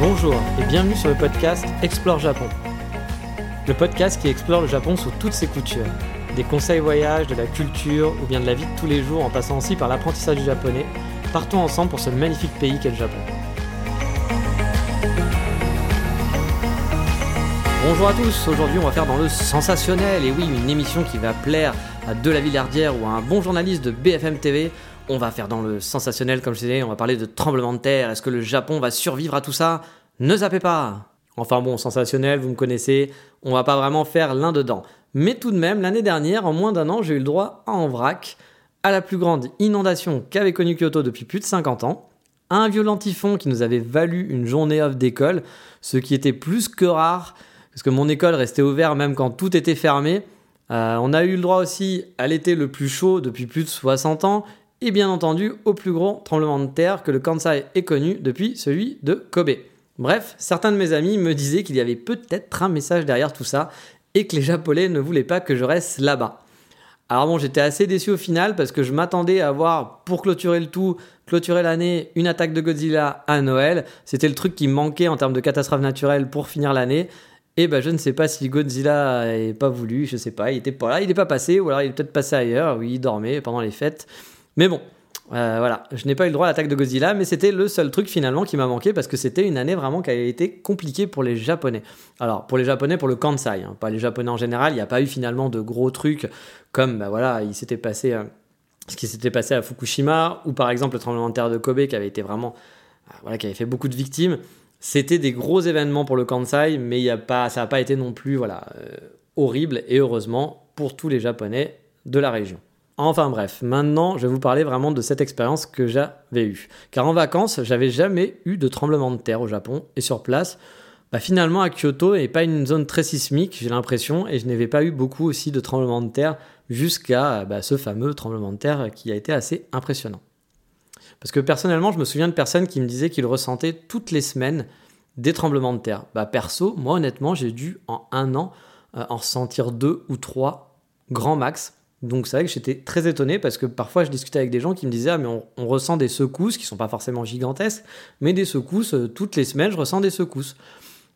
Bonjour et bienvenue sur le podcast Explore Japon. Le podcast qui explore le Japon sous toutes ses coutures. Des conseils voyage, de la culture ou bien de la vie de tous les jours en passant aussi par l'apprentissage du japonais. Partons ensemble pour ce magnifique pays qu'est le Japon. Bonjour à tous, aujourd'hui on va faire dans le sensationnel, et oui, une émission qui va plaire à De la ou à un bon journaliste de BFM TV. On va faire dans le sensationnel, comme je disais, on va parler de tremblement de terre. Est-ce que le Japon va survivre à tout ça? Ne zappez pas Enfin bon, sensationnel, vous me connaissez, on va pas vraiment faire l'un dedans. Mais tout de même, l'année dernière, en moins d'un an, j'ai eu le droit à en vrac à la plus grande inondation qu'avait connue Kyoto depuis plus de 50 ans, à un violent typhon qui nous avait valu une journée off d'école, ce qui était plus que rare, parce que mon école restait ouverte même quand tout était fermé. Euh, on a eu le droit aussi à l'été le plus chaud depuis plus de 60 ans, et bien entendu au plus gros tremblement de terre que le Kansai ait connu depuis celui de Kobe. Bref, certains de mes amis me disaient qu'il y avait peut-être un message derrière tout ça et que les Japonais ne voulaient pas que je reste là-bas. Alors bon, j'étais assez déçu au final parce que je m'attendais à voir, pour clôturer le tout, clôturer l'année, une attaque de Godzilla à Noël. C'était le truc qui manquait en termes de catastrophe naturelle pour finir l'année. Et ben je ne sais pas si Godzilla n'ait pas voulu, je sais pas, il était pas là, il n'est pas passé, ou alors il est peut-être passé ailleurs, oui, il dormait pendant les fêtes. Mais bon, euh, voilà, je n'ai pas eu le droit à l'attaque de Godzilla, mais c'était le seul truc finalement qui m'a manqué parce que c'était une année vraiment qui a été compliquée pour les Japonais. Alors pour les Japonais, pour le Kansai, hein, pas les Japonais en général, il n'y a pas eu finalement de gros trucs comme bah voilà, il s'était passé euh, ce qui s'était passé à Fukushima ou par exemple le tremblement de terre de Kobe qui avait été vraiment euh, voilà, qui avait fait beaucoup de victimes. C'était des gros événements pour le Kansai, mais y a pas, ça n'a pas été non plus voilà horrible et heureusement pour tous les Japonais de la région. Enfin bref, maintenant je vais vous parler vraiment de cette expérience que j'avais eue. Car en vacances, j'avais jamais eu de tremblement de terre au Japon et sur place, bah finalement à Kyoto n'est pas une zone très sismique, j'ai l'impression, et je n'avais pas eu beaucoup aussi de tremblements de terre jusqu'à bah, ce fameux tremblement de terre qui a été assez impressionnant. Parce que personnellement, je me souviens de personnes qui me disaient qu'ils ressentaient toutes les semaines des tremblements de terre. Bah perso, moi honnêtement, j'ai dû en un an euh, en ressentir deux ou trois grand max donc c'est vrai que j'étais très étonné parce que parfois je discutais avec des gens qui me disaient ah mais on, ressent des secousses qui sont pas forcément gigantesques mais des secousses euh, toutes les semaines je ressens des secousses.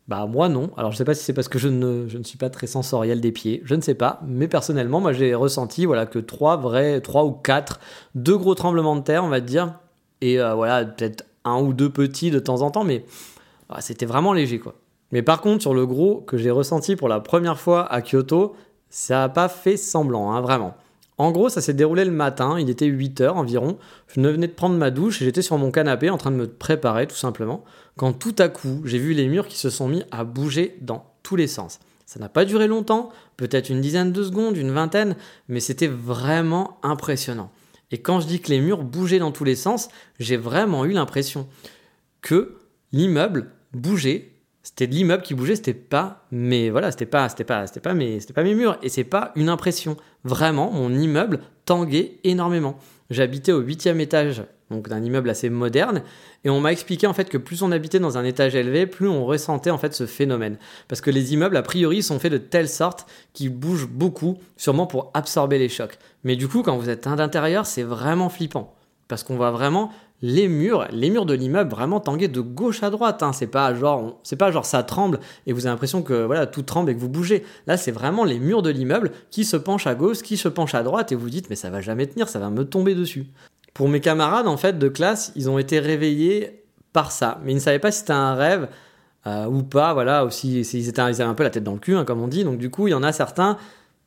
Bah moi non. Alors je sais pas si c'est parce que je ne, suis pas très sensoriel des pieds, je ne sais pas. Mais personnellement moi j'ai ressenti voilà que trois vrais, trois ou quatre, deux gros tremblements de terre on va dire et euh, voilà peut-être un ou deux petits de temps en temps mais ah, c'était vraiment léger quoi. Mais par contre sur le gros que j'ai ressenti pour la première fois à Kyoto ça n'a pas fait semblant, hein, vraiment. En gros, ça s'est déroulé le matin, il était 8h environ. Je venais de prendre ma douche et j'étais sur mon canapé en train de me préparer tout simplement, quand tout à coup, j'ai vu les murs qui se sont mis à bouger dans tous les sens. Ça n'a pas duré longtemps, peut-être une dizaine de secondes, une vingtaine, mais c'était vraiment impressionnant. Et quand je dis que les murs bougeaient dans tous les sens, j'ai vraiment eu l'impression que l'immeuble bougeait c'était de l'immeuble qui bougeait, c'était pas mais voilà, c'était pas c'était pas c'était pas mes c'était pas mes murs et c'est pas une impression. Vraiment, mon immeuble tanguait énormément. J'habitais au huitième étage, donc d'un immeuble assez moderne, et on m'a expliqué en fait que plus on habitait dans un étage élevé, plus on ressentait en fait ce phénomène, parce que les immeubles a priori sont faits de telle sorte qu'ils bougent beaucoup, sûrement pour absorber les chocs. Mais du coup, quand vous êtes à l'intérieur, c'est vraiment flippant parce qu'on voit vraiment les murs, les murs de l'immeuble vraiment tangués de gauche à droite. Hein. C'est pas genre, c'est pas genre ça tremble et vous avez l'impression que voilà tout tremble et que vous bougez. Là, c'est vraiment les murs de l'immeuble qui se penchent à gauche, qui se penchent à droite et vous dites mais ça va jamais tenir, ça va me tomber dessus. Pour mes camarades en fait de classe, ils ont été réveillés par ça, mais ils ne savaient pas si c'était un rêve euh, ou pas. Voilà aussi, ils, étaient, avaient un peu la tête dans le cul, hein, comme on dit. Donc du coup, il y en a certains,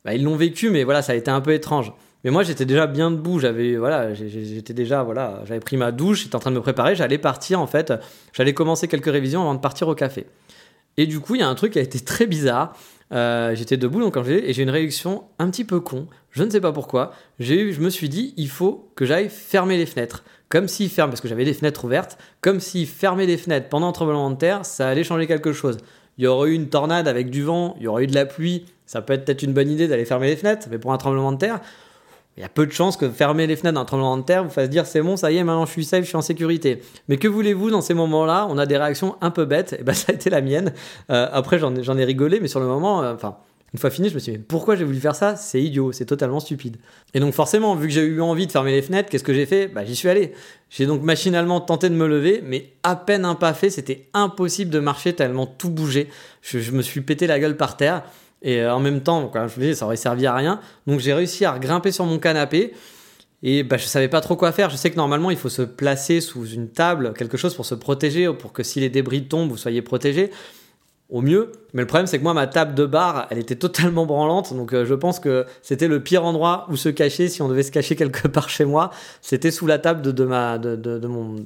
bah, ils l'ont vécu, mais voilà, ça a été un peu étrange. Mais moi, j'étais déjà bien debout. J'avais, voilà, j'étais déjà, voilà, j'avais pris ma douche, j'étais en train de me préparer. J'allais partir, en fait. J'allais commencer quelques révisions avant de partir au café. Et du coup, il y a un truc qui a été très bizarre. Euh, j'étais debout donc quand j'ai et j'ai une réaction un petit peu con. Je ne sais pas pourquoi. J'ai je me suis dit, il faut que j'aille fermer les fenêtres. Comme s'il ferme, parce que j'avais les fenêtres ouvertes, comme s'il fermait les fenêtres pendant un tremblement de terre, ça allait changer quelque chose. Il y aurait eu une tornade avec du vent, il y aurait eu de la pluie, ça peut être peut-être une bonne idée d'aller fermer les fenêtres, mais pour un tremblement de terre, il y a peu de chances que fermer les fenêtres d'un tremblement de terre vous fasse dire c'est bon, ça y est, maintenant je suis safe, je suis en sécurité. Mais que voulez-vous dans ces moments-là? On a des réactions un peu bêtes, et ben ça a été la mienne. Euh, après j'en ai, rigolé, mais sur le moment, euh, enfin. une fois fini, je me suis dit, mais pourquoi j'ai voulu faire ça? C'est idiot, c'est totalement stupide. Et donc forcément, vu que j'ai eu envie de fermer les fenêtres, qu'est-ce que j'ai fait? Bah j'y suis allé. J'ai donc machinalement tenté de me lever, mais à peine un pas fait, c'était impossible de marcher tellement tout bougeait. Je me suis pété la gueule par terre. Et euh, en même temps, je vous dis, ça aurait servi à rien. Donc j'ai réussi à grimper sur mon canapé. Et bah, je savais pas trop quoi faire. Je sais que normalement, il faut se placer sous une table, quelque chose pour se protéger, pour que si les débris tombent, vous soyez protégé au mieux. Mais le problème, c'est que moi, ma table de bar, elle était totalement branlante. Donc, euh, je pense que c'était le pire endroit où se cacher si on devait se cacher quelque part chez moi. C'était sous la table de, ma,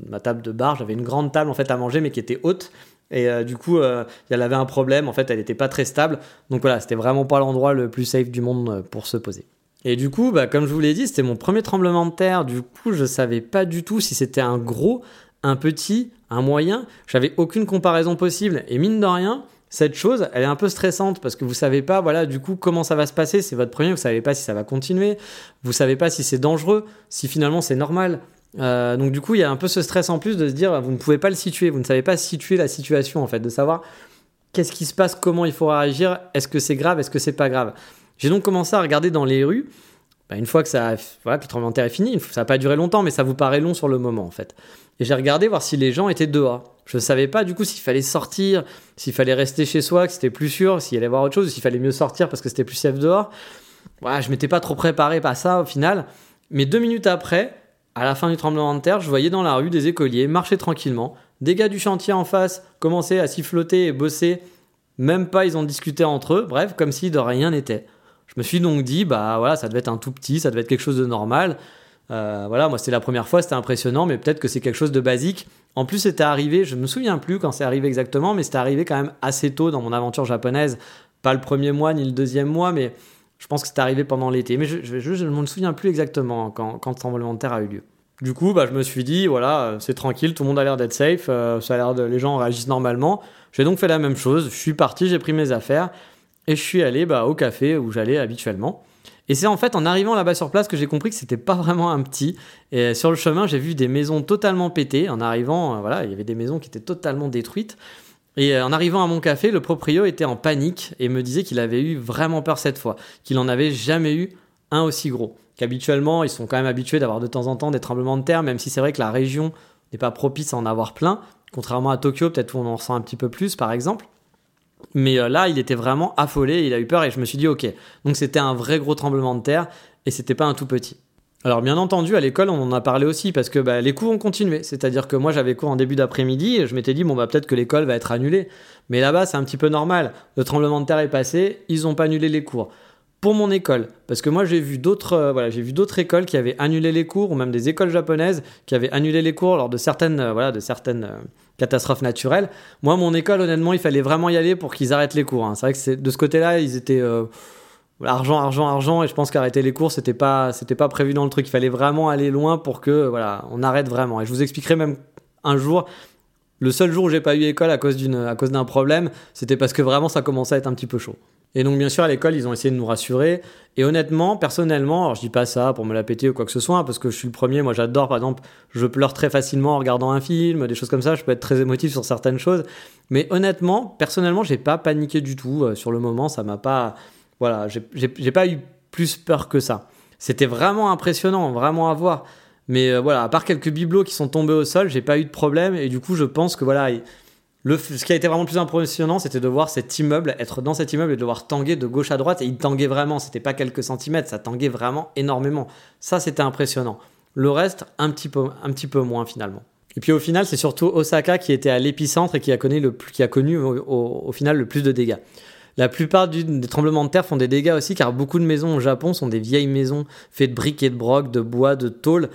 ma table de bar. J'avais une grande table en fait à manger, mais qui était haute. Et euh, du coup, euh, elle avait un problème. En fait, elle n'était pas très stable. Donc voilà, c'était vraiment pas l'endroit le plus safe du monde euh, pour se poser. Et du coup, bah, comme je vous l'ai dit, c'était mon premier tremblement de terre. Du coup, je savais pas du tout si c'était un gros, un petit, un moyen. J'avais aucune comparaison possible. Et mine de rien, cette chose, elle est un peu stressante parce que vous savez pas, voilà, du coup, comment ça va se passer. C'est votre premier, vous savez pas si ça va continuer. Vous savez pas si c'est dangereux, si finalement c'est normal. Euh, donc du coup, il y a un peu ce stress en plus de se dire, vous ne pouvez pas le situer, vous ne savez pas situer la situation en fait, de savoir qu'est-ce qui se passe, comment il faut réagir, est-ce que c'est grave, est-ce que c'est pas grave? J'ai donc commencé à regarder dans les rues. Bah, une fois que, ça, voilà, que le est fini, ça n'a pas duré longtemps, mais ça vous paraît long sur le moment en fait. Et j'ai regardé voir si les gens étaient dehors. Je ne savais pas du coup s'il fallait sortir, s'il fallait rester chez soi, que c'était plus sûr, s'il allait voir autre chose, s'il fallait mieux sortir parce que c'était plus safe dehors. Voilà, je m'étais pas trop préparé par ça au final. Mais deux minutes après, à la fin du tremblement de terre, je voyais dans la rue des écoliers marcher tranquillement, des gars du chantier en face commençaient à siffloter et bosser, même pas ils ont discuté entre eux, bref, comme si de rien n'était. Je me suis donc dit, bah voilà, ça devait être un tout petit, ça devait être quelque chose de normal. Euh, voilà, moi c'était la première fois, c'était impressionnant, mais peut-être que c'est quelque chose de basique. En plus, c'était arrivé, je me souviens plus quand c'est arrivé exactement, mais c'était arrivé quand même assez tôt dans mon aventure japonaise. Pas le premier mois ni le deuxième mois, mais je pense que c'est arrivé pendant l'été, mais je ne me souviens plus exactement quand, quand le tremblement de terre a eu lieu. Du coup, bah, je me suis dit, voilà, euh, c'est tranquille, tout le monde a l'air d'être safe, euh, ça a l'air de, les gens réagissent normalement. J'ai donc fait la même chose, je suis parti, j'ai pris mes affaires et je suis allé bah, au café où j'allais habituellement. Et c'est en fait en arrivant là-bas sur place que j'ai compris que c'était pas vraiment un petit. Et sur le chemin, j'ai vu des maisons totalement pétées. En arrivant, euh, voilà, il y avait des maisons qui étaient totalement détruites. Et euh, en arrivant à mon café, le proprio était en panique et me disait qu'il avait eu vraiment peur cette fois, qu'il n'en avait jamais eu un aussi gros. Qu'habituellement, ils sont quand même habitués d'avoir de temps en temps des tremblements de terre, même si c'est vrai que la région n'est pas propice à en avoir plein, contrairement à Tokyo, peut-être où on en ressent un petit peu plus, par exemple. Mais euh, là, il était vraiment affolé, il a eu peur et je me suis dit, ok, donc c'était un vrai gros tremblement de terre et c'était pas un tout petit. Alors bien entendu, à l'école, on en a parlé aussi parce que bah, les cours ont continué. C'est-à-dire que moi, j'avais cours en début d'après-midi et je m'étais dit, bon, bah, peut-être que l'école va être annulée. Mais là-bas, c'est un petit peu normal. Le tremblement de terre est passé, ils n'ont pas annulé les cours. Pour mon école, parce que moi j'ai vu d'autres euh, voilà, j'ai vu d'autres écoles qui avaient annulé les cours ou même des écoles japonaises qui avaient annulé les cours lors de certaines euh, voilà, de certaines euh, catastrophes naturelles. Moi mon école honnêtement, il fallait vraiment y aller pour qu'ils arrêtent les cours hein. C'est vrai que de ce côté-là, ils étaient argent, argent, argent. Et je pense qu'arrêter les cours, c'était pas, c'était pas prévu dans le truc. Il fallait vraiment aller loin pour que, voilà, on arrête vraiment. Et je vous expliquerai même un jour. Le seul jour où j'ai pas eu école à cause d'une, à cause d'un problème, c'était parce que vraiment ça commençait à être un petit peu chaud. Et donc bien sûr à l'école ils ont essayé de nous rassurer. Et honnêtement, personnellement, alors je dis pas ça pour me la péter ou quoi que ce soit, hein, parce que je suis le premier. Moi j'adore par exemple, je pleure très facilement en regardant un film, des choses comme ça. Je peux être très émotif sur certaines choses. Mais honnêtement, personnellement, j'ai pas paniqué du tout euh, sur le moment. Ça m'a pas voilà, j'ai pas eu plus peur que ça. C'était vraiment impressionnant, vraiment à voir. Mais euh, voilà, à part quelques bibelots qui sont tombés au sol, j'ai pas eu de problème. Et du coup, je pense que voilà, ce qui a été vraiment plus impressionnant, c'était de voir cet immeuble, être dans cet immeuble et de voir tanguer de gauche à droite. Et il tanguait vraiment, c'était pas quelques centimètres, ça tanguait vraiment énormément. Ça, c'était impressionnant. Le reste, un petit peu, un petit peu moins finalement. Et puis au final, c'est surtout Osaka qui était à l'épicentre et qui a connu, le, qui a connu au final le plus de dégâts. La plupart des tremblements de terre font des dégâts aussi, car beaucoup de maisons au Japon sont des vieilles maisons faites de briques et de broc, de bois, de tôle.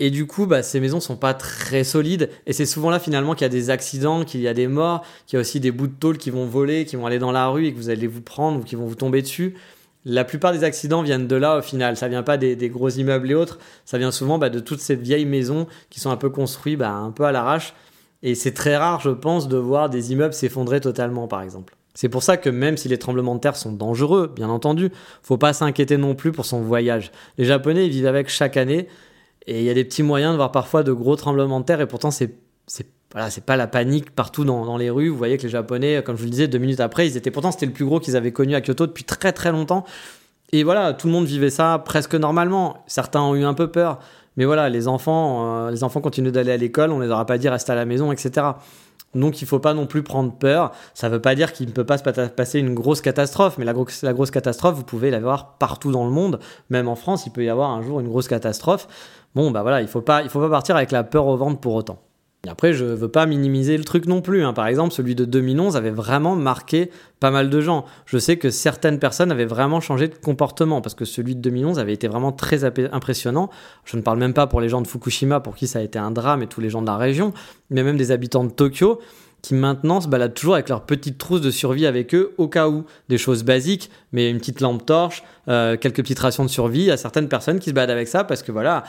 Et du coup, bah, ces maisons sont pas très solides. Et c'est souvent là finalement qu'il y a des accidents, qu'il y a des morts, qu'il y a aussi des bouts de tôle qui vont voler, qui vont aller dans la rue et que vous allez vous prendre ou qui vont vous tomber dessus. La plupart des accidents viennent de là au final. Ça vient pas des, gros immeubles et autres. Ça vient souvent bah, de toutes ces vieilles maisons qui sont un peu construites bah, un peu à l'arrache. Et c'est très rare, je pense, de voir des immeubles s'effondrer totalement, par exemple. C'est pour ça que même si les tremblements de terre sont dangereux, bien entendu, faut pas s'inquiéter non plus pour son voyage. Les Japonais ils vivent avec chaque année et il y a des petits moyens de voir parfois de gros tremblements de terre et pourtant c'est voilà, c'est pas la panique partout dans, les rues. Vous voyez que les Japonais, comme je vous le disais, deux minutes après, ils étaient pourtant c'était le plus gros qu'ils avaient connu à Kyoto depuis très très longtemps. Et voilà, tout le monde vivait ça presque normalement. Certains ont eu un peu peur, mais voilà, les enfants, euh, les enfants continuent d'aller à l'école, on les aura pas dit rester à la maison, etc. Donc il faut pas non plus prendre peur. Ça veut pas dire qu'il ne peut pas se passer une grosse catastrophe, mais la, grosse catastrophe, vous pouvez l'avoir partout dans le monde. Même en France, il peut y avoir un jour une grosse catastrophe. Bon, bah voilà, il faut faut pas partir avec la peur au ventre pour autant. Après, je veux pas minimiser le truc non plus. Hein. Par exemple, celui de 2011 avait vraiment marqué pas mal de gens. Je sais que certaines personnes avaient vraiment changé de comportement parce que celui de 2011 avait été vraiment très impressionnant. Je ne parle même pas pour les gens de Fukushima pour qui ça a été un drame et tous les gens de la région, mais même des habitants de Tokyo qui maintenant se baladent toujours avec leur petite trousse de survie avec eux au cas où. Des choses basiques, mais une petite lampe torche, euh, quelques petites rations de survie. Il y a certaines personnes qui se baladent avec ça parce que voilà,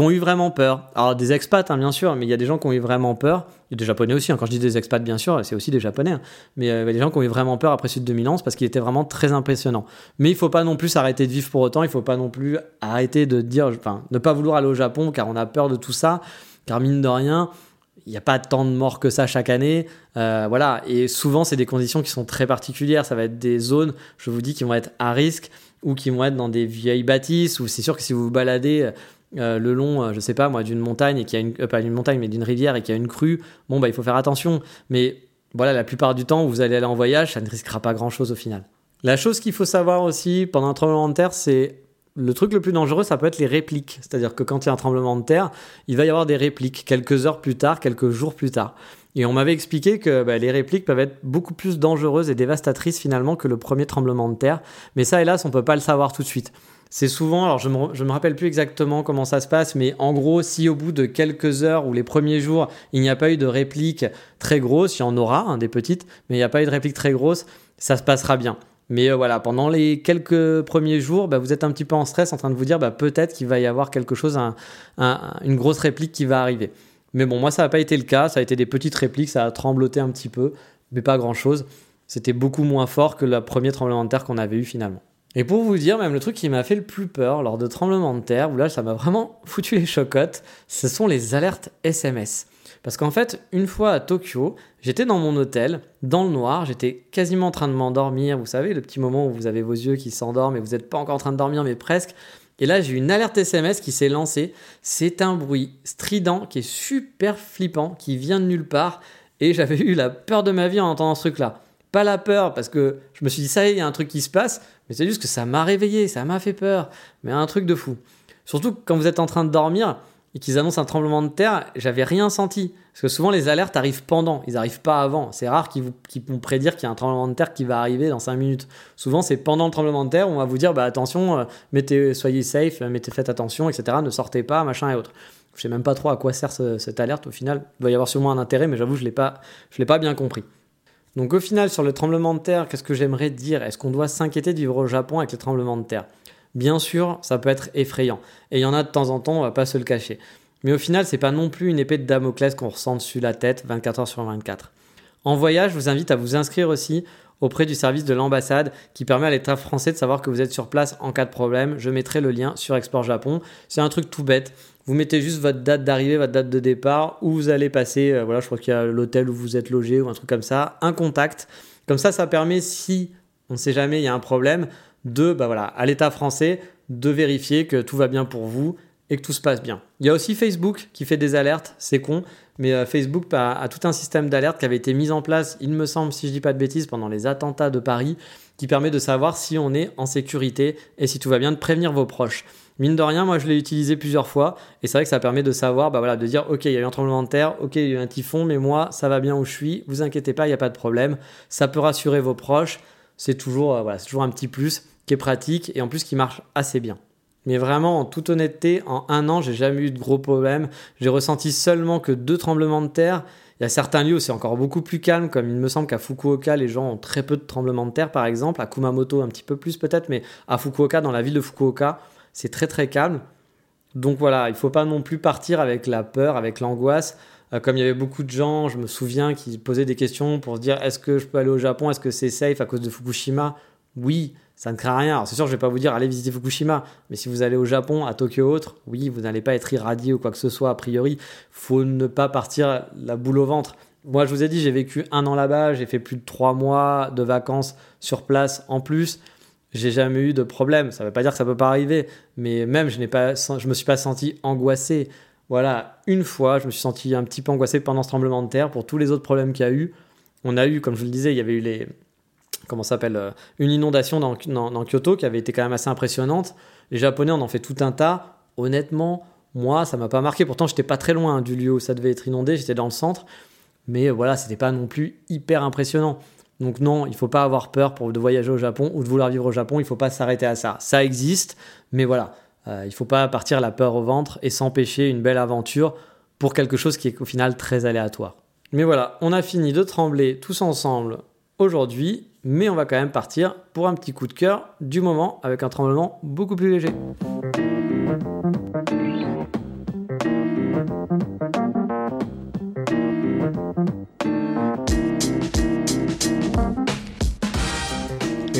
qui ont eu vraiment peur. Alors des expats, hein, bien sûr, mais il y a des gens qui ont eu vraiment peur. Il y a des Japonais aussi. Hein. Quand je dis des expats, bien sûr, c'est aussi des Japonais. Hein. Mais euh, il y a des gens qui ont eu vraiment peur après Sud 2011 parce qu'il était vraiment très impressionnant. Mais il faut pas non plus s'arrêter de vivre pour autant. Il faut pas non plus arrêter de dire, enfin, ne pas vouloir aller au Japon car on a peur de tout ça. Car mine de rien, il n'y a pas tant de morts que ça chaque année. Euh, voilà. Et souvent, c'est des conditions qui sont très particulières. Ça va être des zones, je vous dis, qui vont être à risque ou qui vont être dans des vieilles bâtisses. Ou c'est sûr que si vous vous baladez euh, le long, euh, je sais pas moi, d'une montagne et qu'il y a une, euh, pas d'une montagne mais d'une rivière et qu'il y a une crue, bon bah il faut faire attention. Mais voilà, la plupart du temps vous allez aller en voyage, ça ne risquera pas grand chose au final. La chose qu'il faut savoir aussi pendant un tremblement de terre, c'est le truc le plus dangereux, ça peut être les répliques. C'est-à-dire que quand il y a un tremblement de terre, il va y avoir des répliques quelques heures plus tard, quelques jours plus tard. Et on m'avait expliqué que bah, les répliques peuvent être beaucoup plus dangereuses et dévastatrices finalement que le premier tremblement de terre. Mais ça, hélas, on peut pas le savoir tout de suite. C'est souvent, alors je me, me rappelle plus exactement comment ça se passe, mais en gros, si au bout de quelques heures ou les premiers jours, il n'y a pas eu de réplique très grosse, il y en aura, hein, des petites, mais il n'y a pas eu de réplique très grosse, ça se passera bien. Mais euh, voilà, pendant les quelques premiers jours, bah, vous êtes un petit peu en stress, en train de vous dire bah, peut-être qu'il va y avoir quelque chose, une grosse réplique qui va arriver. Mais bon, moi, ça n'a pas été le cas. Ça a été des petites répliques, ça a trembloté un petit peu, mais pas grand-chose. C'était beaucoup moins fort que le premier tremblement de terre qu'on avait eu finalement. Et pour vous dire, même le truc qui m'a fait le plus peur lors de tremblements de terre, où là ça m'a vraiment foutu les chocottes, ce sont les alertes SMS. Parce qu'en fait, une fois à Tokyo, j'étais dans mon hôtel, dans le noir, j'étais quasiment en train de m'endormir, vous savez, le petit moment où vous avez vos yeux qui s'endorment et vous n'êtes pas encore en train de dormir, mais presque. Et là, j'ai une alerte SMS qui s'est lancée. C'est un bruit strident qui est super flippant, qui vient de nulle part. Et j'avais eu la peur de ma vie en entendant ce truc-là. Pas la peur, parce que je me suis dit, ça y est, il y a un truc qui se passe, mais c'est juste que ça m'a réveillé, ça m'a fait peur. Mais un truc de fou. Surtout quand vous êtes en train de dormir et qu'ils annoncent un tremblement de terre, j'avais rien senti. Parce que souvent les alertes arrivent pendant, ils n'arrivent pas avant. C'est rare qu'ils, vont prédire qu'il y a un tremblement de terre qui va arriver dans 5 minutes. Souvent c'est pendant le tremblement de terre on va vous dire bah, attention, euh, mettez, soyez safe, mettez, faites attention, etc. Ne sortez pas, machin et autres. Je sais même pas trop à quoi sert cette alerte au final. Il doit y avoir sûrement un intérêt, mais j'avoue, je ne l'ai pas bien compris. Donc au final, sur le tremblement de terre, qu'est-ce que j'aimerais dire? Est-ce qu'on doit s'inquiéter de vivre au Japon avec les tremblements de terre? Bien sûr, ça peut être effrayant. Et il y en a de temps en temps, on va pas se le cacher. Mais au final, c'est pas non plus une épée de Damoclès qu'on ressent dessus la tête 24 heures sur 24. En voyage, je vous invite à vous inscrire aussi auprès du service de l'ambassade qui permet à l'État français de savoir que vous êtes sur place en cas de problème. Je mettrai le lien sur Export Japon. C'est un truc tout bête. Vous mettez juste votre date d'arrivée, votre date de départ, où vous allez passer, euh, voilà, je crois qu'il y a l'hôtel où vous êtes logé ou un truc comme ça, un contact. Comme ça, ça permet, si on ne sait jamais, il y a un problème, de, bah voilà, à l'État français, de vérifier que tout va bien pour vous et que tout se passe bien. Il y a aussi Facebook qui fait des alertes, c'est con, mais euh, Facebook a, tout un système d'alerte qui avait été mis en place, il me semble, si je dis pas de bêtises, pendant les attentats de Paris, qui permet de savoir si on est en sécurité et si tout va bien, de prévenir vos proches. Mine de rien, moi je l'ai utilisé plusieurs fois et c'est vrai que ça permet de savoir, bah voilà, de dire ok, il y a eu un tremblement de terre, ok, il y a eu un typhon, mais moi ça va bien où je suis, vous inquiétez pas, il n'y a pas de problème. Ça peut rassurer vos proches, c'est toujours, euh, toujours un petit plus qui est pratique et en plus qui marche assez bien. Mais vraiment, en toute honnêteté, en un an, j'ai jamais eu de gros problèmes. J'ai ressenti seulement que deux tremblements de terre. Il y a certains lieux où c'est encore beaucoup plus calme, comme il me semble qu'à Fukuoka, les gens ont très peu de tremblements de terre, par exemple. À Kumamoto, un petit peu plus peut-être, mais à Fukuoka, dans la ville de Fukuoka, c'est très très calme. Donc voilà, il faut pas non plus partir avec la peur, avec l'angoisse. Euh, comme il y avait beaucoup de gens, je me souviens, qui posaient des questions pour se dire est-ce que je peux aller au Japon? Est-ce que c'est safe à cause de Fukushima? Oui, ça ne craint rien. c'est sûr, je vais pas vous dire allez visiter Fukushima, mais si vous allez au Japon, à Tokyo autre, oui, vous n'allez pas être irradié ou quoi que ce soit a priori. Faut ne pas partir la boule au ventre. Moi, je vous ai dit, j'ai vécu un an là-bas, j'ai fait plus de trois mois de vacances sur place en plus. J'ai jamais eu de problème. Ça ne veut pas dire que ça peut pas arriver, mais même je n'ai pas, je me suis pas senti angoissé. Voilà, une fois, je me suis senti un petit peu angoissé pendant ce tremblement de terre. Pour tous les autres problèmes qu'il y a eu, on a eu, comme je le disais, il y avait eu les, comment s'appelle, euh, une inondation dans, dans, Kyoto qui avait été quand même assez impressionnante. Les Japonais en ont fait tout un tas. Honnêtement, moi, ça m'a pas marqué. Pourtant, j'étais pas très loin du lieu où ça devait être inondé. J'étais dans le centre, mais voilà, c'était pas non plus hyper impressionnant. Donc non, il faut pas avoir peur pour de voyager au Japon ou de vouloir vivre au Japon. Il faut pas s'arrêter à ça. Ça existe, mais voilà, euh, il faut pas partir la peur au ventre et s'empêcher une belle aventure pour quelque chose qui est au final très aléatoire. Mais voilà, on a fini de trembler tous ensemble aujourd'hui mais on va quand même partir pour un petit coup de cœur du moment avec un tremblement beaucoup plus léger.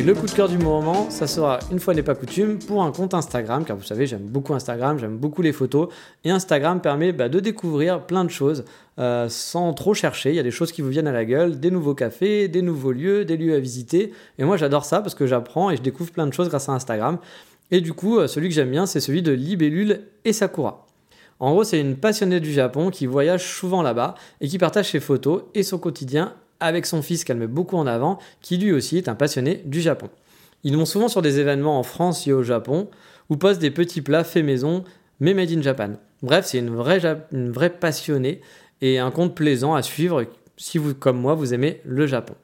Le coup de cœur du moment, ça sera une fois n'est pas coutume pour un compte Instagram, car vous savez, j'aime beaucoup Instagram, j'aime beaucoup les photos. Et Instagram permet bah, de découvrir plein de choses euh, sans trop chercher. Il y a des choses qui vous viennent à la gueule, des nouveaux cafés, des nouveaux lieux, des lieux à visiter. Et moi, j'adore ça parce que j'apprends et je découvre plein de choses grâce à Instagram. Et du coup, euh, celui que j'aime bien, c'est celui de Libellule et Sakura. En gros, c'est une passionnée du Japon qui voyage souvent là-bas et qui partage ses photos et son quotidien avec son fils qu'elle met beaucoup en avant, qui lui aussi est un passionné du Japon. Ils vont souvent sur des événements en France et au Japon, ou postent des petits plats faits maison, mais made in Japan. Bref, c'est une vraie, une vraie passionnée et un compte plaisant à suivre si vous, comme moi, vous aimez le Japon.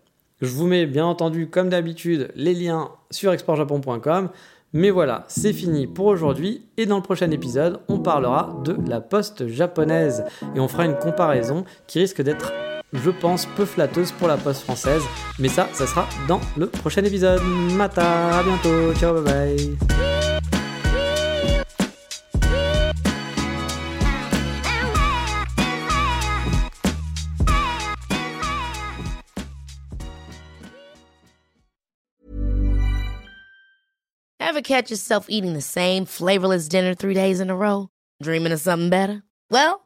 Je vous mets bien entendu, comme d'habitude, les liens sur exportjapon.com. Mais voilà, c'est fini pour aujourd'hui et dans le prochain épisode, on parlera de la poste japonaise et on fera une comparaison qui risque d'être je pense, peu flatteuse pour la poste française. Mais ça, ça sera dans le prochain épisode. Mata, à bientôt, ciao, bye bye. Ever catch yourself eating the same flavorless dinner three days in a row? Dreaming of something better? Well,